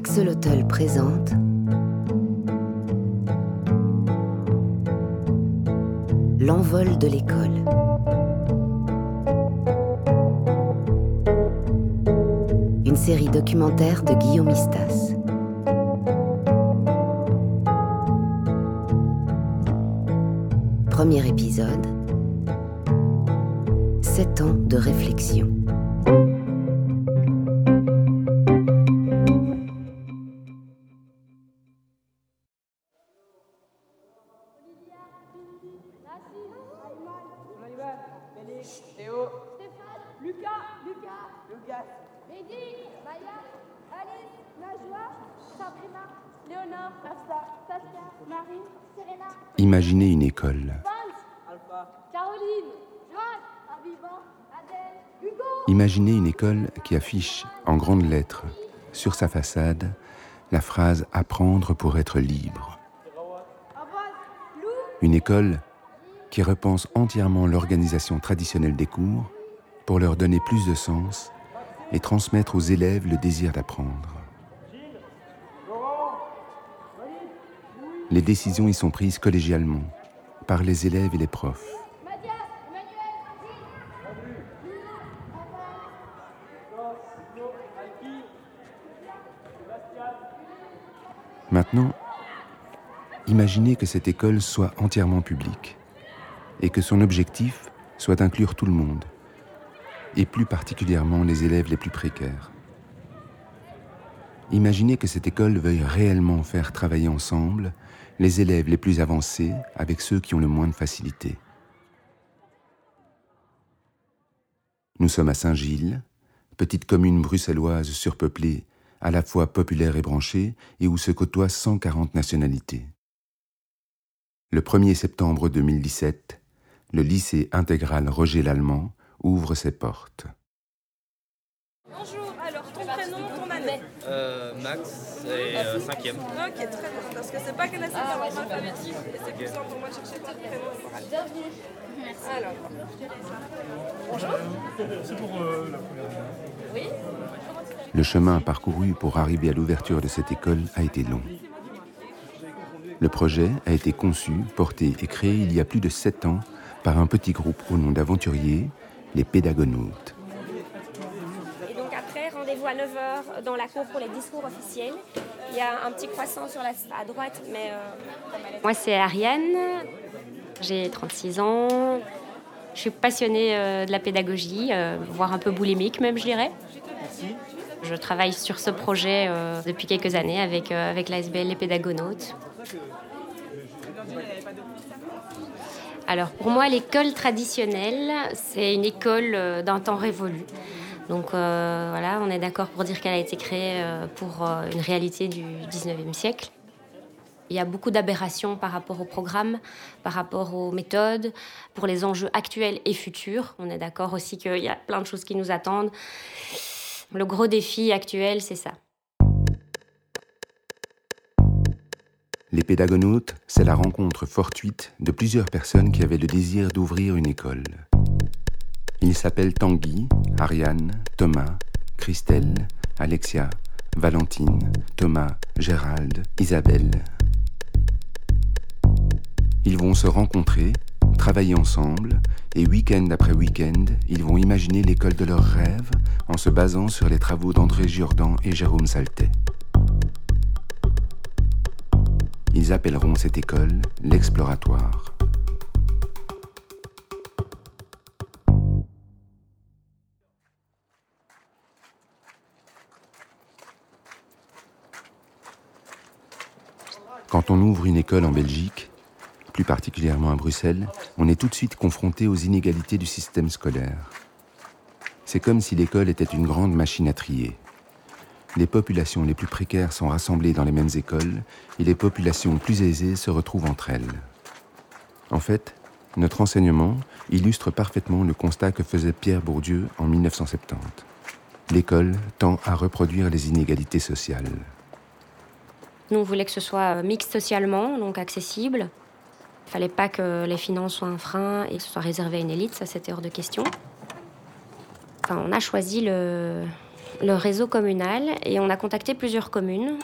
Axolotl présente L'envol de l'école. Une série documentaire de Guillaume Istas. Premier épisode. Sept ans de réflexion. Lucas. Lucas. Lucas. Mehdi, Maya, Alice, Najwa, Sabrina, Léonore, Afsa, Saskia, Marie, Serena, Imaginez une école. Alpha. Caroline, Joanne, Avivan, Adèle, Hugo. Imaginez une école qui affiche en grandes lettres sur sa façade la phrase Apprendre pour être libre. Une école qui repense entièrement l'organisation traditionnelle des cours pour leur donner plus de sens et transmettre aux élèves le désir d'apprendre. Les décisions y sont prises collégialement par les élèves et les profs. Maintenant, imaginez que cette école soit entièrement publique et que son objectif soit d'inclure tout le monde, et plus particulièrement les élèves les plus précaires. Imaginez que cette école veuille réellement faire travailler ensemble les élèves les plus avancés avec ceux qui ont le moins de facilité. Nous sommes à Saint-Gilles, petite commune bruxelloise surpeuplée, à la fois populaire et branchée, et où se côtoient 140 nationalités. Le 1er septembre 2017, le lycée intégral Roger Lallemand ouvre ses portes. Bonjour, alors ton prénom, ton année Euh, Max, et euh, cinquième. Ok, très bien, parce que c'est pas classé par ordre alphabétique, et c'est plus simple pour moi de chercher ton prénom et ton année. Bienvenue. Merci. Alors, Le chemin parcouru pour arriver à l'ouverture de cette école a été long. Le projet a été conçu, porté et créé il y a plus de sept ans par un petit groupe au nom d'aventuriers, les pédagonautes. Et donc après, rendez-vous à 9h dans la cour pour les discours officiels. Il y a un petit croissant sur la, à droite, mais... euh, Moi, c'est Ariane. J'ai 36 ans. Je suis passionnée euh, de la pédagogie, euh, voire un peu boulimique même, je dirais. Je travaille sur ce projet euh, depuis quelques années avec, euh, avec l'ASBL Les Pédagonautes. Alors pour moi, l'école traditionnelle, c'est une école euh, d'un temps révolu. Donc euh, voilà, on est d'accord pour dire qu'elle a été créée euh, pour une réalité du 19e siècle. Il y a beaucoup d'aberrations par rapport au programme, par rapport aux méthodes, pour les enjeux actuels et futurs. On est d'accord aussi qu'il y a plein de choses qui nous attendent. Le gros défi actuel, c'est ça. Les pédagonautes, c'est la rencontre fortuite de plusieurs personnes qui avaient le désir d'ouvrir une école. Ils s'appellent Tanguy, Ariane, Thomas, Christelle, Alexia, Valentine, Thomas, Gérald, Isabelle. Ils vont se rencontrer, travailler ensemble, et week-end après week-end, ils vont imaginer l'école de leurs rêves en se basant sur les travaux d'André Giordan et Jérôme Saltet. Ils appelleront cette école l'exploratoire. Quand on ouvre une école en Belgique, plus particulièrement à Bruxelles, on est tout de suite confronté aux inégalités du système scolaire. C'est comme si l'école était une grande machine à trier. Les populations les plus précaires sont rassemblées dans les mêmes écoles et les populations plus aisées se retrouvent entre elles. En fait, notre enseignement illustre parfaitement le constat que faisait Pierre Bourdieu en 1970. L'école tend à reproduire les inégalités sociales. Nous, on que ce soit euh, mixte socialement, donc accessible. Il fallait pas que les finances soient un frein et que ce soit réservé à une élite, ça c'était hors de question. On a choisi le, le réseau communal et on a contacté plusieurs communes.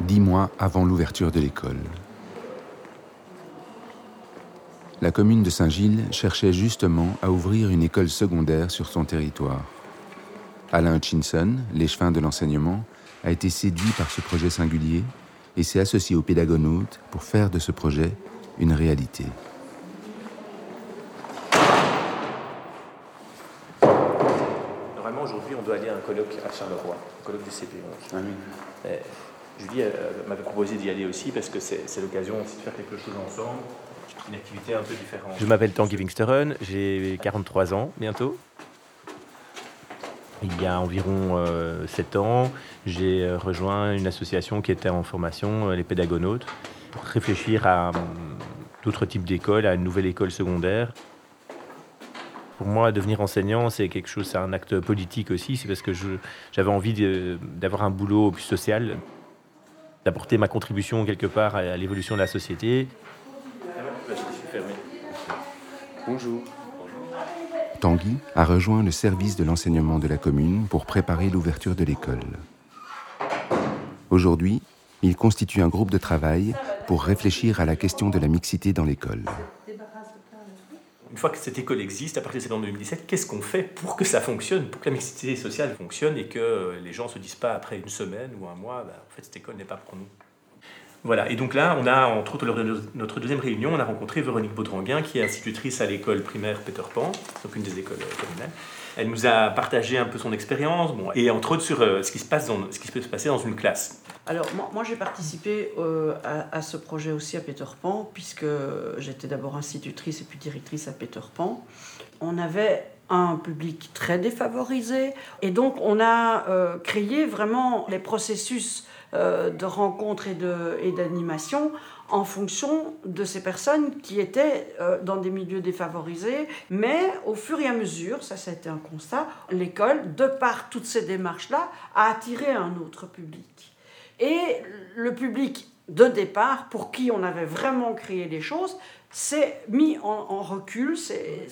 Dix mois avant l'ouverture de l'école. La commune de Saint-Gilles cherchait justement à ouvrir une école secondaire sur son territoire. Alain Hutchinson, l'échevin de l'enseignement, a été séduit par ce projet singulier et s'est associé aux pédagonautes pour faire de ce projet une réalité. Normalement, aujourd'hui, on doit aller à un colloque à Charleroi, un colloque du CP11. Ah Julie m'avait proposé d'y aller aussi parce que c'est l'occasion aussi de faire quelque chose ensemble, une activité un peu différente. Je m'appelle Tanguy Wingsteren, j'ai 43 ans bientôt. Il y a environ euh, 7 ans, j'ai euh, rejoint une association qui était en formation, euh, les pédagonautes, pour réfléchir à d'autres types d'écoles, à une nouvelle école secondaire. Pour moi, devenir enseignant, c'est quelque chose, c'est un acte politique aussi. C'est parce que j'avais envie d'avoir un boulot plus social, d'apporter ma contribution quelque part à, l'évolution de la société. Bonjour. Tanguy a rejoint le service de l'enseignement de la commune pour préparer l'ouverture de l'école. Aujourd'hui, il constitue un groupe de travail pour réfléchir à la question de la mixité dans l'école. Une fois que cette école existe, à partir de septembre 2017, qu'est-ce qu'on fait pour que ça fonctionne, pour que la mixité sociale fonctionne et que les gens ne se disent pas après une semaine ou un mois, bah, en fait cette école n'est pas pour nous voilà, et donc là, on a, entre autres, lors de notre deuxième réunion, on a rencontré Véronique Baudranguin, qui est institutrice à l'école primaire Peter Pan, donc une des écoles euh, communales. Elle nous a partagé un peu son expérience, et entre autres sur euh, ce, qui se passe dans, ce qui peut se passer dans une classe. Alors, moi, j'ai participé euh, à, ce projet aussi à Peter Pan, puisque j'étais d'abord institutrice et puis directrice à Peter Pan. On avait un public très défavorisé, et donc on a créé vraiment les processus euh, de rencontres et d'animation en fonction de ces personnes qui étaient euh, dans des milieux défavorisés. Mais au fur et à mesure, ça, ça été un constat, l'école, de par toutes ces démarches-là, a attiré un autre public. Et le public de départ, pour qui on avait vraiment créé les choses, s'est mis en, recul, c'est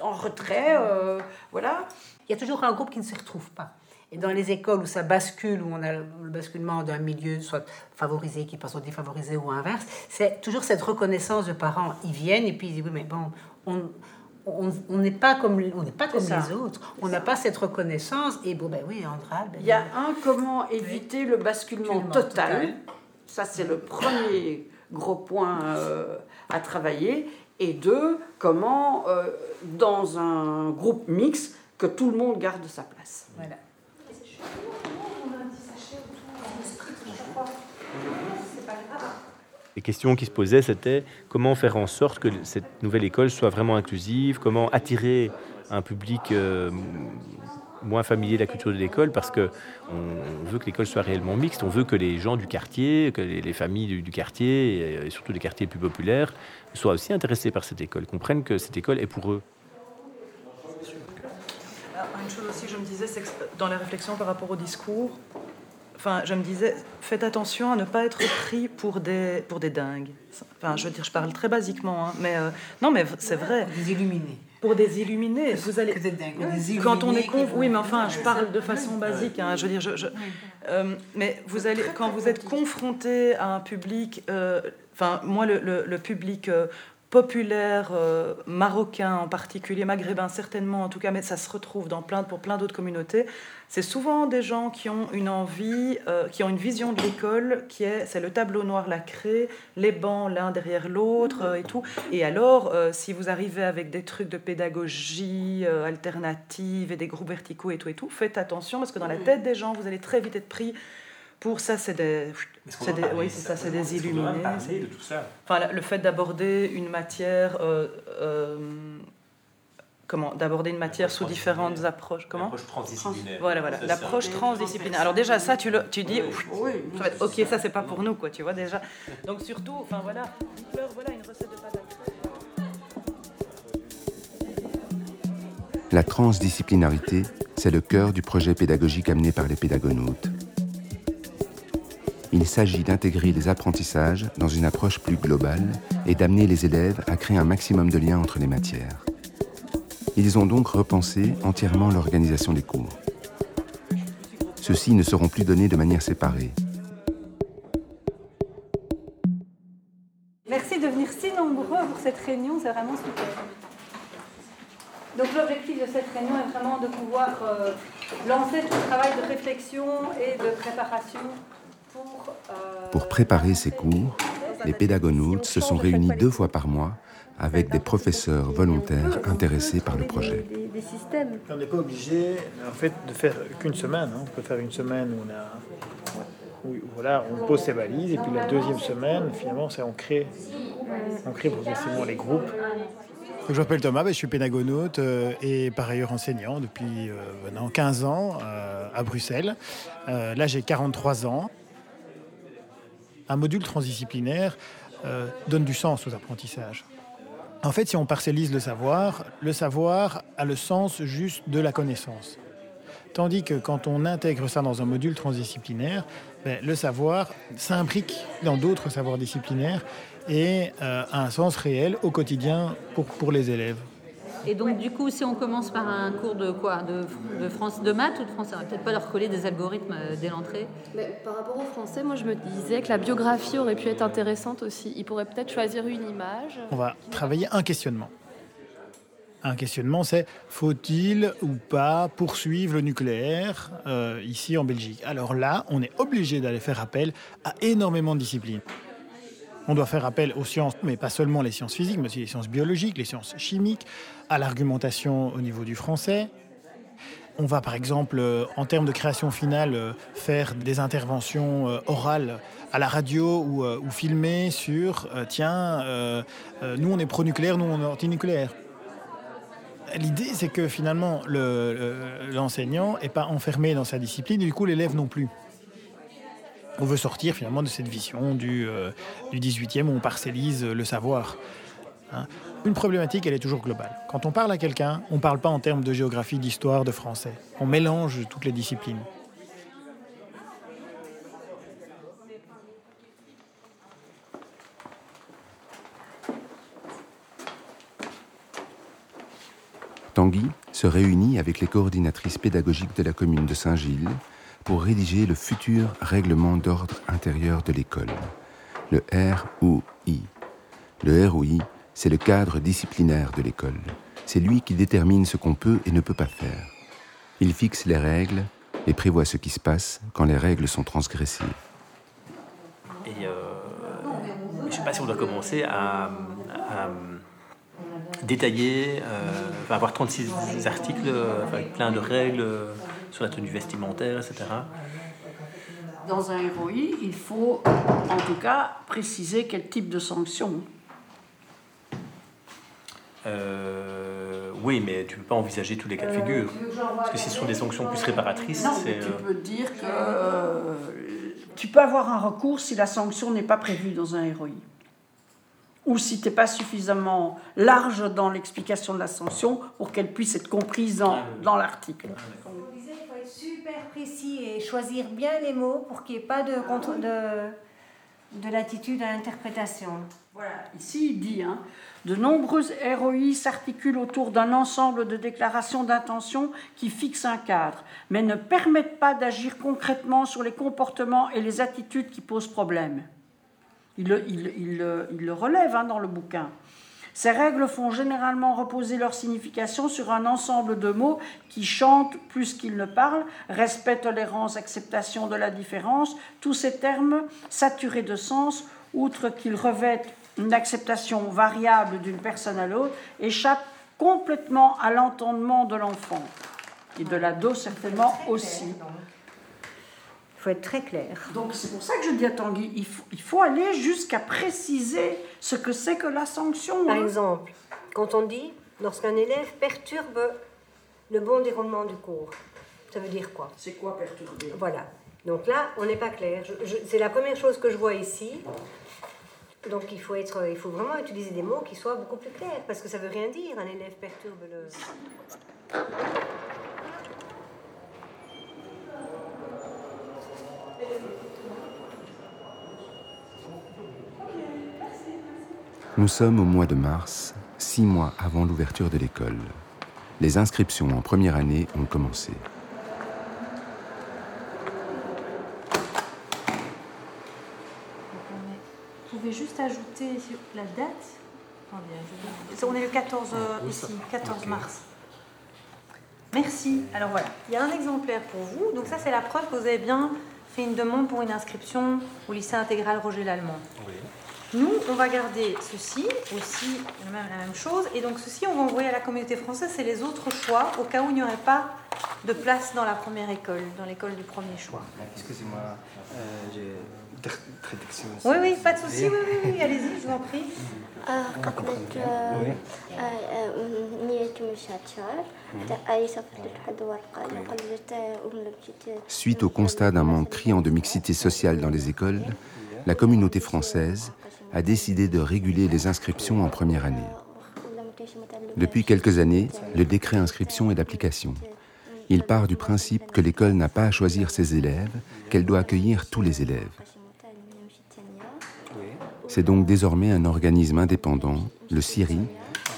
en retrait, euh, voilà. Il y a toujours un groupe qui ne se retrouve pas. Et dans les écoles où ça bascule, où on a le basculement d'un milieu soit favorisé qui passe au défavorisé ou inverse, c'est toujours cette reconnaissance de parents. Ils viennent et puis ils disent oui, mais bon, on n'est pas comme on n'est pas comme les autres. On n'a pas cette reconnaissance. Et bon ben oui, Andra. Ben, Il y a un comment éviter le basculement total. Ça c'est le premier gros point euh, à travailler. Et deux, comment euh, dans un groupe mixte que tout le monde garde sa place. Voilà. Les questions qui se posaient, c'était comment faire en sorte que cette nouvelle école soit vraiment inclusive, comment attirer un public euh, moins familier de la culture de l'école, parce que on veut que l'école soit réellement mixte, on veut que les gens du quartier, que les, familles du, quartier, et, surtout les quartiers plus populaires, soient aussi intéressés par cette école, comprennent que cette école est pour eux. Une chose aussi, je me disais, c'est que dans la réflexion par rapport au discours, enfin, je me disais, faites attention à ne pas être pris pour des, pour des dingues. Enfin, je veux dire, je parle très basiquement, hein, mais euh, non, mais c'est vrai. Des illuminés. Pour des illuminés, vous allez. quand on est con, oui, mais enfin, je parle de façon basique. Hein, je veux dire, je, euh, mais vous allez, quand vous êtes confronté à un public, euh, enfin, moi, le, le, le public populaire euh, marocain en particulier, maghrébin certainement en tout cas, mais ça se retrouve dans plein, pour plein d'autres communautés. C'est souvent des gens qui ont une envie, euh, qui ont une vision de l'école qui est, c'est le tableau noir lacré, les bancs l'un derrière l'autre euh, et tout. Et alors, si vous arrivez avec des trucs de pédagogie alternative et des groupes verticaux et tout et tout, faites attention parce que dans la tête des gens, vous allez très vite être pris pour ça, c'est des, c'est des, oui, c'est ça, c'est des illuminés. de tout ça? Enfin, le fait d'aborder une matière, euh, euh, comment, d'aborder une matière sous différentes approches, comment? L'approche transdisciplinaire. Voilà, voilà, l'approche transdisciplinaire. Alors déjà, ça, tu le, tu dis, oui, ok, ça, c'est pas pour nous, quoi, tu vois déjà. Donc surtout, enfin voilà, voilà une recette de pâte La transdisciplinarité, c'est le cœur du projet pédagogique amené par les pédagonautes. Il s'agit d'intégrer les apprentissages dans une approche plus globale et d'amener les élèves à créer un maximum de liens entre les matières. Ils ont donc repensé entièrement l'organisation des cours. Ceux-ci ne seront plus donnés de manière séparée. Merci de venir si nombreux pour cette réunion, c'est vraiment super. Donc l'objectif de cette réunion est vraiment de pouvoir euh, lancer tout le travail de réflexion et de préparation pour... Préparer ces cours, les pédagonautes se sont réunis deux fois par mois avec des professeurs volontaires intéressés par le projet. On n'est pas obligé en fait, de faire qu'une semaine. Hein. On peut faire une semaine où on, a, voilà, on pose ses valises et puis la deuxième semaine, finalement, on crée, on crée progressivement les groupes. Je m'appelle Thomas, ben, je suis pédagonaute euh, et par ailleurs enseignant depuis euh, maintenant 15 ans euh, à Bruxelles. là, j'ai 43 ans. Un module transdisciplinaire donne du sens aux apprentissages. En fait, si on parcellise le savoir, le savoir a le sens juste de la connaissance. Tandis que quand on intègre ça dans un module transdisciplinaire, ben, le savoir s'imbrique dans d'autres savoirs disciplinaires et euh, a un sens réel au quotidien pour, pour les élèves. Et donc, du coup, si on commence par un cours de quoi? De, de, France, de maths ou de français? On va peut-être pas leur coller des algorithmes euh, dès l'entrée. Mais par rapport au français, moi, je me disais que la biographie aurait pu être intéressante aussi. Ils pourraient peut-être choisir une image. On va travailler un questionnement. Un questionnement, c'est faut-il ou pas poursuivre le nucléaire euh, ici en Belgique? Alors là, on est obligé d'aller faire appel à énormément de disciplines. On doit faire appel aux sciences, mais pas seulement les sciences physiques, mais aussi les sciences biologiques, les sciences chimiques, à l'argumentation au niveau du français. On va par exemple, euh, en termes de création finale, euh, faire des interventions euh, orales à la radio ou, filmer sur tiens, nous on est pro-nucléaire, nous on est anti-nucléaire. L'idée, c'est que finalement, l'enseignant n'est pas enfermé dans sa discipline, et du coup, l'élève non plus on veut sortir finalement de cette vision du, euh, du 18e où on parcellise le savoir. Hein. Une problématique, elle est toujours globale. Quand on parle à quelqu'un, on ne parle pas en termes de géographie, d'histoire, de français. On mélange toutes les disciplines. Tanguy se réunit avec les coordinatrices pédagogiques de la commune de Saint-Gilles pour rédiger le futur règlement d'ordre intérieur de l'école, le ROI. Le ROI, c'est le cadre disciplinaire de l'école. C'est lui qui détermine ce qu'on peut et ne peut pas faire. Il fixe les règles et prévoit ce qui se passe quand les règles sont transgressées. Et euh, je ne sais pas si on doit commencer à, détailler, euh, avoir 36 articles avec plein de règles sur la tenue vestimentaire, etc. Dans un ROI, il faut en tout cas préciser quel type de sanction. Euh, oui, mais tu ne peux pas envisager tous les cas de figure. Parce que si ce sont des sanctions plus réparatrices, non, tu euh, peux dire que euh, tu peux avoir un recours si la sanction n'est pas prévue dans un ROI. Ou si tu n'es pas suffisamment large dans l'explication de la sanction pour qu'elle puisse être comprise dans, dans l'article. Ah, précis et choisir bien les mots pour qu'il n'y ait pas de, contre, de, de latitude à l'interprétation. Voilà, ici il dit hein, De nombreuses ROI s'articulent autour d'un ensemble de déclarations d'intention qui fixent un cadre, mais ne permettent pas d'agir concrètement sur les comportements et les attitudes qui posent problème. Il le, il, il, il le relève hein, dans le bouquin. Ces règles font généralement reposer leur signification sur un ensemble de mots qui chantent plus qu'ils ne parlent, respect, tolérance, acceptation de la différence. Tous ces termes, saturés de sens, outre qu'ils revêtent une acceptation variable d'une personne à l'autre, échappent complètement à l'entendement de l'enfant et de l'ado certainement aussi faut être très clair. Donc c'est pour ça que je dis à Tanguy, il faut, il faut aller jusqu'à préciser ce que c'est que la sanction. Par hein. exemple, quand on dit lorsqu'un élève perturbe le bon déroulement du cours, ça veut dire quoi? C'est quoi perturber? Voilà. Donc là, on n'est pas clair. c'est la première chose que je vois ici. Donc il faut, être, il faut vraiment utiliser des mots qui soient beaucoup plus clairs, parce que ça veut rien dire, un élève perturbe le... Nous sommes au mois de mars, six mois avant l'ouverture de l'école. Les inscriptions en première année ont commencé. Vous pouvez juste ajouter la date. Hein, on est le 14 euh, ici, mars. Merci. Alors voilà, il y a un exemplaire pour vous. Donc ça, c'est la preuve que vous avez bien fait une demande pour une inscription au lycée intégral Roger Lallemand. Nous, on va garder ceci aussi, la même, la même chose. Et donc ceci, on va envoyer à la communauté française, c'est les autres choix, au cas où il n'y aurait pas de place dans la première école, dans l'école du premier choix. Excusez-moi, euh, j'ai traduction. Oui, oui, pas de souci, oui, oui, oui, allez-y, je vous en prie. قبلت نية مشاتشار أي صفحة لحد ورقة قبلت وملبجت Suite au constat d'un manque criant de mixité sociale dans les écoles, la communauté française a décidé de réguler les inscriptions en première année. Depuis quelques années, le décret inscription est d'application. Il part du principe que l'école n'a pas à choisir ses élèves, qu'elle doit accueillir tous les élèves. C'est donc désormais un organisme indépendant, le CIRI,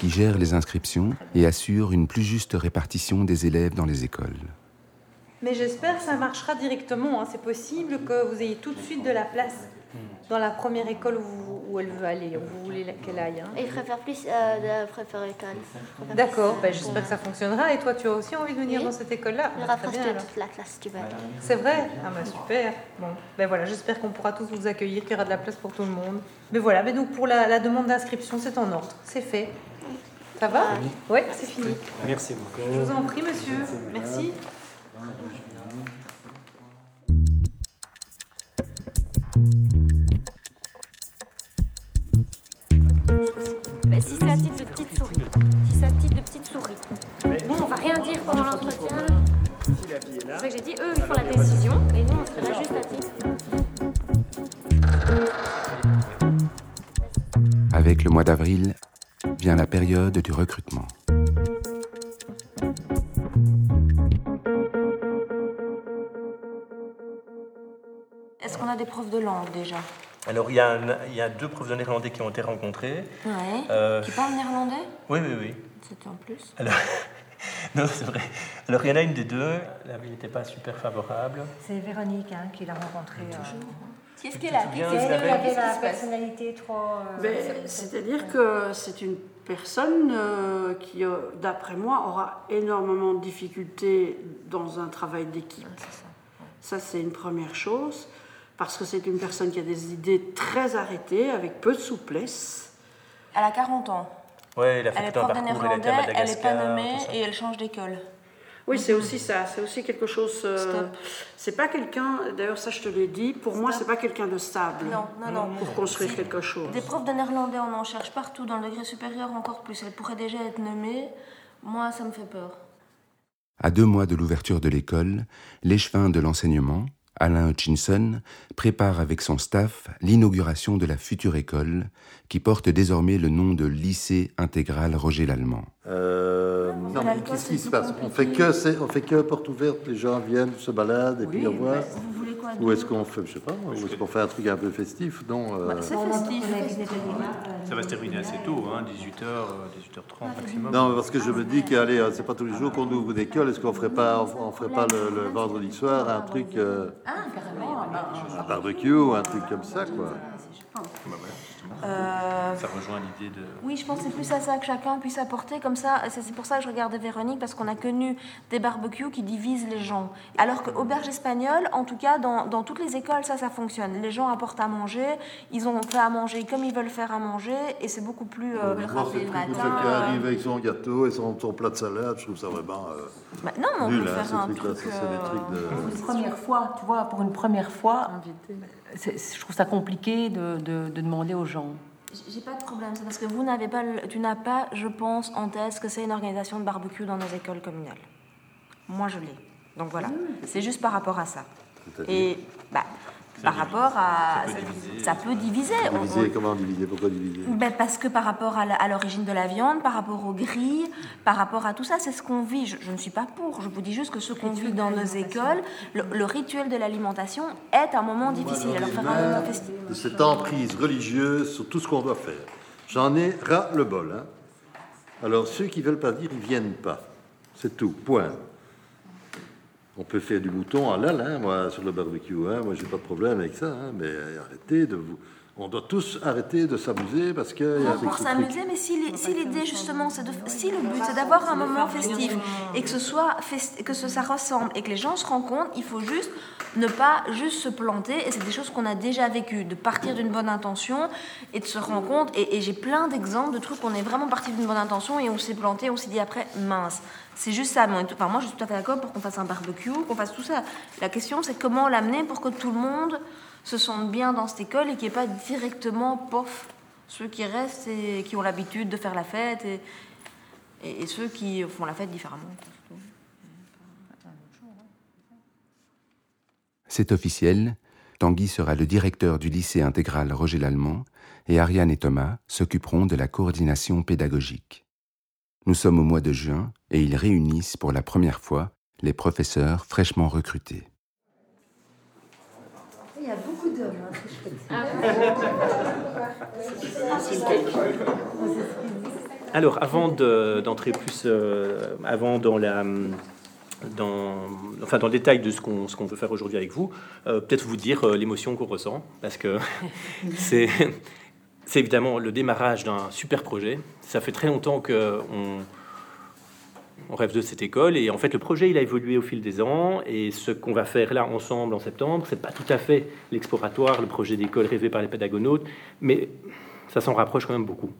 qui gère les inscriptions et assure une plus juste répartition des élèves dans les écoles. Mais j'espère que ça marchera directement. hein. C'est possible que vous ayez tout de suite de la place dans la première école où, elle veut aller, où vous voulez qu'elle aille. hein. Il préfère plus euh, de école. D'accord, ben, j'espère que ça fonctionnera. Et toi, tu as aussi envie de venir Oui. dans cette école-là? Je Ah, Très rapproche de toute la classe, tu vas. C'est vrai? Ah bah super. Bon, ben voilà, j'espère qu'on pourra tous vous accueillir, qu'il y aura de la place pour tout le monde. Mais voilà, mais donc pour la, la demande d'inscription, c'est en ordre, c'est fait. Ça va? Oui, c'est fini. Merci beaucoup. Je vous en prie, monsieur. Merci. Recrutement. Est-ce qu'on a des profs de langue déjà? Alors, il y, a un- il y a deux profs de néerlandais qui ont été rencontrés. Ouais. Euh, Qui parlent néerlandais? Oui, oui, oui. C'était en plus. Alors, non, c'est vrai. Alors, il y en a une des deux, la vie n'était pas super favorable. C'est Véronique hein, qui l'a rencontré. Qu'est-ce qu'elle a souviens, Elle Isabelle avait Qu'est-ce la personnalité trop. euh, Ben, C'est-à-dire que c'est une personne euh, qui, euh, d'après moi, aura énormément de difficultés dans un travail d'équipe. Ça, c'est une première chose, parce que c'est une personne qui a des idées très arrêtées, avec peu de souplesse. Elle a 40 ans. Ouais, il a fait Elle est tout un prof de parcours, il a été à néerlandais, elle n'est pas nommée et elle change d'école. Oui, c'est aussi ça. C'est aussi quelque chose. euh, c'est pas quelqu'un. D'ailleurs, ça, je te l'ai dit. Pour moi, c'est pas quelqu'un de stable. Non, non, non. Pour construire quelque chose. Des profs de néerlandais, on en cherche partout, dans le degré supérieur encore plus. Elle pourrait déjà être nommée. Moi, ça me fait peur. À deux mois de l'ouverture de l'école, l'échevin de l'enseignement, Alain Hutchinson, prépare avec son staff l'inauguration de la future école, qui porte désormais le nom de Lycée intégral Roger Lallemand. Euh, non, mais qu'est-ce qui se passe? On fait que c'est- on fait que porte ouverte, les gens viennent, se baladent et puis au revoir. Vous voulez quoi Ou est-ce qu'on fait, je sais pas, ou est-ce qu'on fait un truc un peu festif Non. euh, C'est festif. Ça va se terminer assez tôt, hein, 18h, 18h30 maximum. Non, parce que je me dis que allez, euh, c'est pas tous les jours qu'on ouvre une école. Est-ce qu'on ferait pas, on, on ferait pas le, le vendredi soir un truc, euh, Ah, carrément. un barbecue ou un truc comme ça, quoi Euh, Ça rejoint l'idée de. Oui, je pense que c'est plus à ça que chacun puisse apporter. Comme ça, c'est pour ça que je regardais Véronique, parce qu'on a connu des barbecues qui divisent les gens. Alors que auberge espagnole, en tout cas, dans, dans toutes les écoles, ça, ça fonctionne. Les gens apportent à manger, ils ont fait à manger comme ils veulent faire à manger, et c'est beaucoup plus euh, Moi, rapide c'est le matin. quelqu'un euh. arrive avec son gâteau et son, son plat de salade, je trouve ça vraiment euh, Bah, non, mais on nul, peut hein, faire un truc, Ça, c'est des euh, trucs de... Pour une première fois, tu vois, pour une première fois, je trouve ça compliqué de, de- de demander aux gens. J'ai pas de problème, c'est parce que vous n'avez pas, le- tu n'as pas, je pense, en tête ce que c'est une organisation de barbecue dans nos écoles communales. Moi, je l'ai. Donc voilà, c'est juste par rapport à ça. Et bah, par rapport à, ça peut diviser. ça peut diviser. On- on- Diviser, comment diviser? Pourquoi diviser? Ben, parce que par rapport à l'origine de la viande, par rapport aux grilles, par rapport à tout ça, c'est ce qu'on vit. Je, je ne suis pas pour. Je vous dis juste que ce qu'on vit dans nos écoles, le, le rituel de l'alimentation est un moment difficile. Alors faire un de cette emprise religieuse sur tout ce qu'on doit faire. J'en ai ras le bol. Hein. Alors, ceux qui veulent pas dire, ils viennent pas. C'est tout, point. On peut faire du mouton à l'al, hein, moi, sur le barbecue. Hein. Moi, j'ai pas de problème avec ça. Hein, mais arrêtez de vous on doit tous arrêter de s'amuser parce que. pour s'amuser, mais si l'idée justement, c'est de, si le but c'est d'avoir un moment festif et que ce soit que ça ressemble et que les gens se rencontrent, il faut juste ne pas juste se planter. Et c'est des choses qu'on a déjà vécues, de partir d'une bonne intention et de se rendre compte. Et, j'ai plein d'exemples de trucs où on est vraiment parti d'une bonne intention et on s'est planté, on s'est dit après mince. C'est juste ça. Enfin, moi, je suis tout à fait d'accord pour qu'on fasse un barbecue, qu'on fasse tout ça. La question, c'est comment l'amener pour que tout le monde se sentent bien dans cette école et qui n'est pas directement pof ceux qui restent et qui ont l'habitude de faire la fête et, et, ceux qui font la fête différemment. C'est officiel, Tanguy sera le directeur du lycée intégral Roger Lallemand et Ariane et Thomas s'occuperont de la coordination pédagogique. Nous sommes au mois de juin et ils réunissent pour la première fois les professeurs fraîchement recrutés. Alors, avant d'entrer plus, euh, avant dans la, dans, enfin dans le détail de ce qu'on qu'on veut faire aujourd'hui avec vous, euh, peut-être vous dire euh, l'émotion qu'on ressent, parce que c'est évidemment le démarrage d'un super projet. Ça fait très longtemps que on, rêve de cette école. Et en fait, le projet, il a évolué au fil des ans. Et ce qu'on va faire là ensemble en septembre, c'est pas tout à fait l'exploratoire, le projet d'école rêvé par les pédagonautes, mais ça s'en rapproche quand même beaucoup.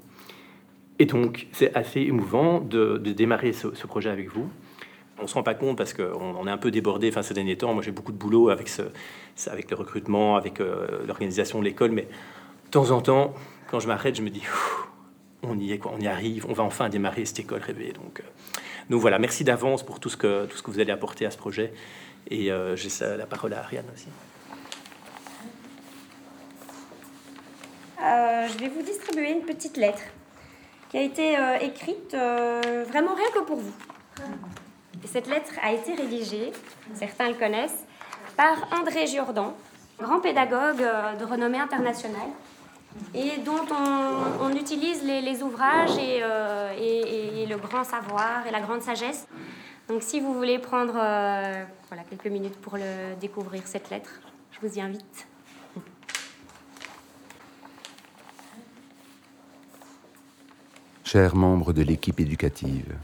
Et donc, c'est assez émouvant de, démarrer ce, projet avec vous. On se rend pas compte parce qu'on on est un peu débordé enfin, ces derniers temps. Moi, j'ai beaucoup de boulot avec, avec le recrutement, avec euh, l'organisation de l'école. Mais de temps en temps, quand je m'arrête, je me dis, on y est, quoi, on y arrive, on va enfin démarrer cette école rêvée. Donc, euh, voilà, merci d'avance pour tout ce, que, vous allez apporter à ce projet. Et euh, j'ai la parole à Ariane aussi. Euh, je vais vous distribuer une petite lettre qui a été euh, écrite vraiment rien que pour vous. cette lettre a été rédigée, certains le connaissent, par André Jourdan, grand pédagogue de renommée internationale, et dont on, utilise les, ouvrages euh, et, le grand savoir et la grande sagesse. Donc si vous voulez prendre euh, voilà, quelques minutes pour découvrir, cette lettre, je vous y invite. Chers membres de l'équipe éducative,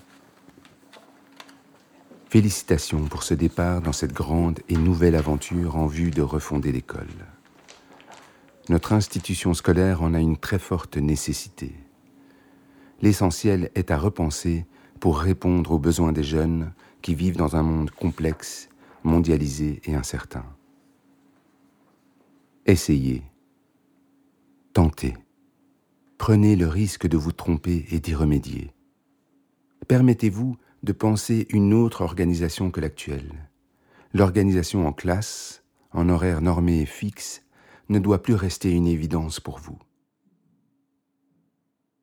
félicitations pour ce départ dans cette grande et nouvelle aventure en vue de refonder l'école. Notre institution scolaire en a une très forte nécessité. L'essentiel est à repenser pour répondre aux besoins des jeunes qui vivent dans un monde complexe, mondialisé et incertain. Essayez, tentez, prenez le risque de vous tromper et d'y remédier. Permettez-vous de penser une autre organisation que l'actuelle. L'organisation en classe, en horaire normé et fixe, ne doit plus rester une évidence pour vous.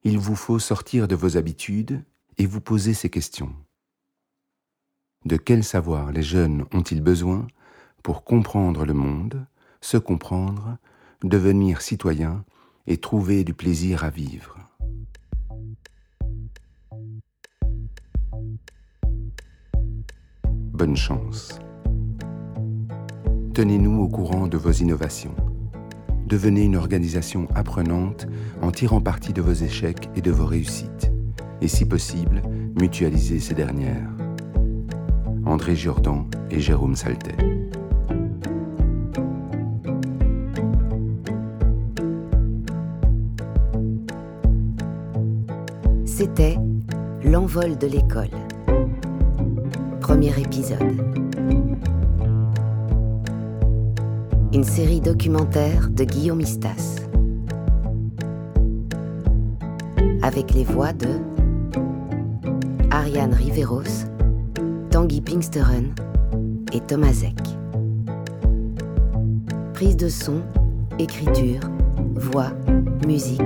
Il vous faut sortir de vos habitudes et vous poser ces questions. De quel savoir les jeunes ont-ils besoin pour comprendre le monde, se comprendre, devenir citoyens et trouver du plaisir à vivre? Bonne chance. Tenez-nous au courant de vos innovations devenez une organisation apprenante en tirant parti de vos échecs et de vos réussites, et si possible, mutualisez ces dernières. André Jordan et Jérôme Saltet. C'était L'envol de l'école. Premier épisode. Une série documentaire de Guillaume Istas. Avec les voix de Ariane Riveros, Tanguy Pinksteren et Thomas Eck. Prise de son, écriture, voix, musique,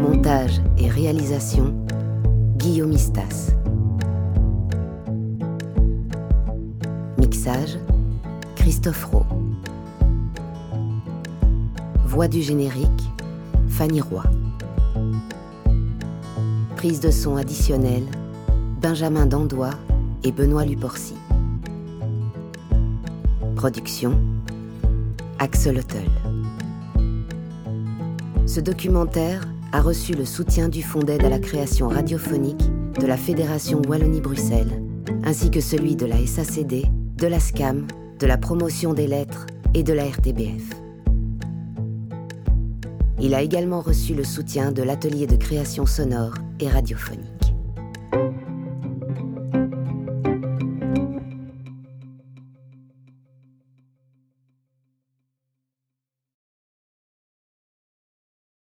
montage et réalisation, Guillaume Istas. Mixage, Christophe Rowe. Voix du générique, Fanny Roy. prise de son additionnelle, Benjamin Dandois et Benoît Luporcy. Production Axolotl. Ce documentaire a reçu le soutien du Fonds d'aide à la création radiophonique de la Fédération Wallonie-Bruxelles, ainsi que celui de la SACD, de la SCAM, de la promotion des lettres et de la RTBF. Il a également reçu le soutien de l'atelier de création sonore et radiophonique.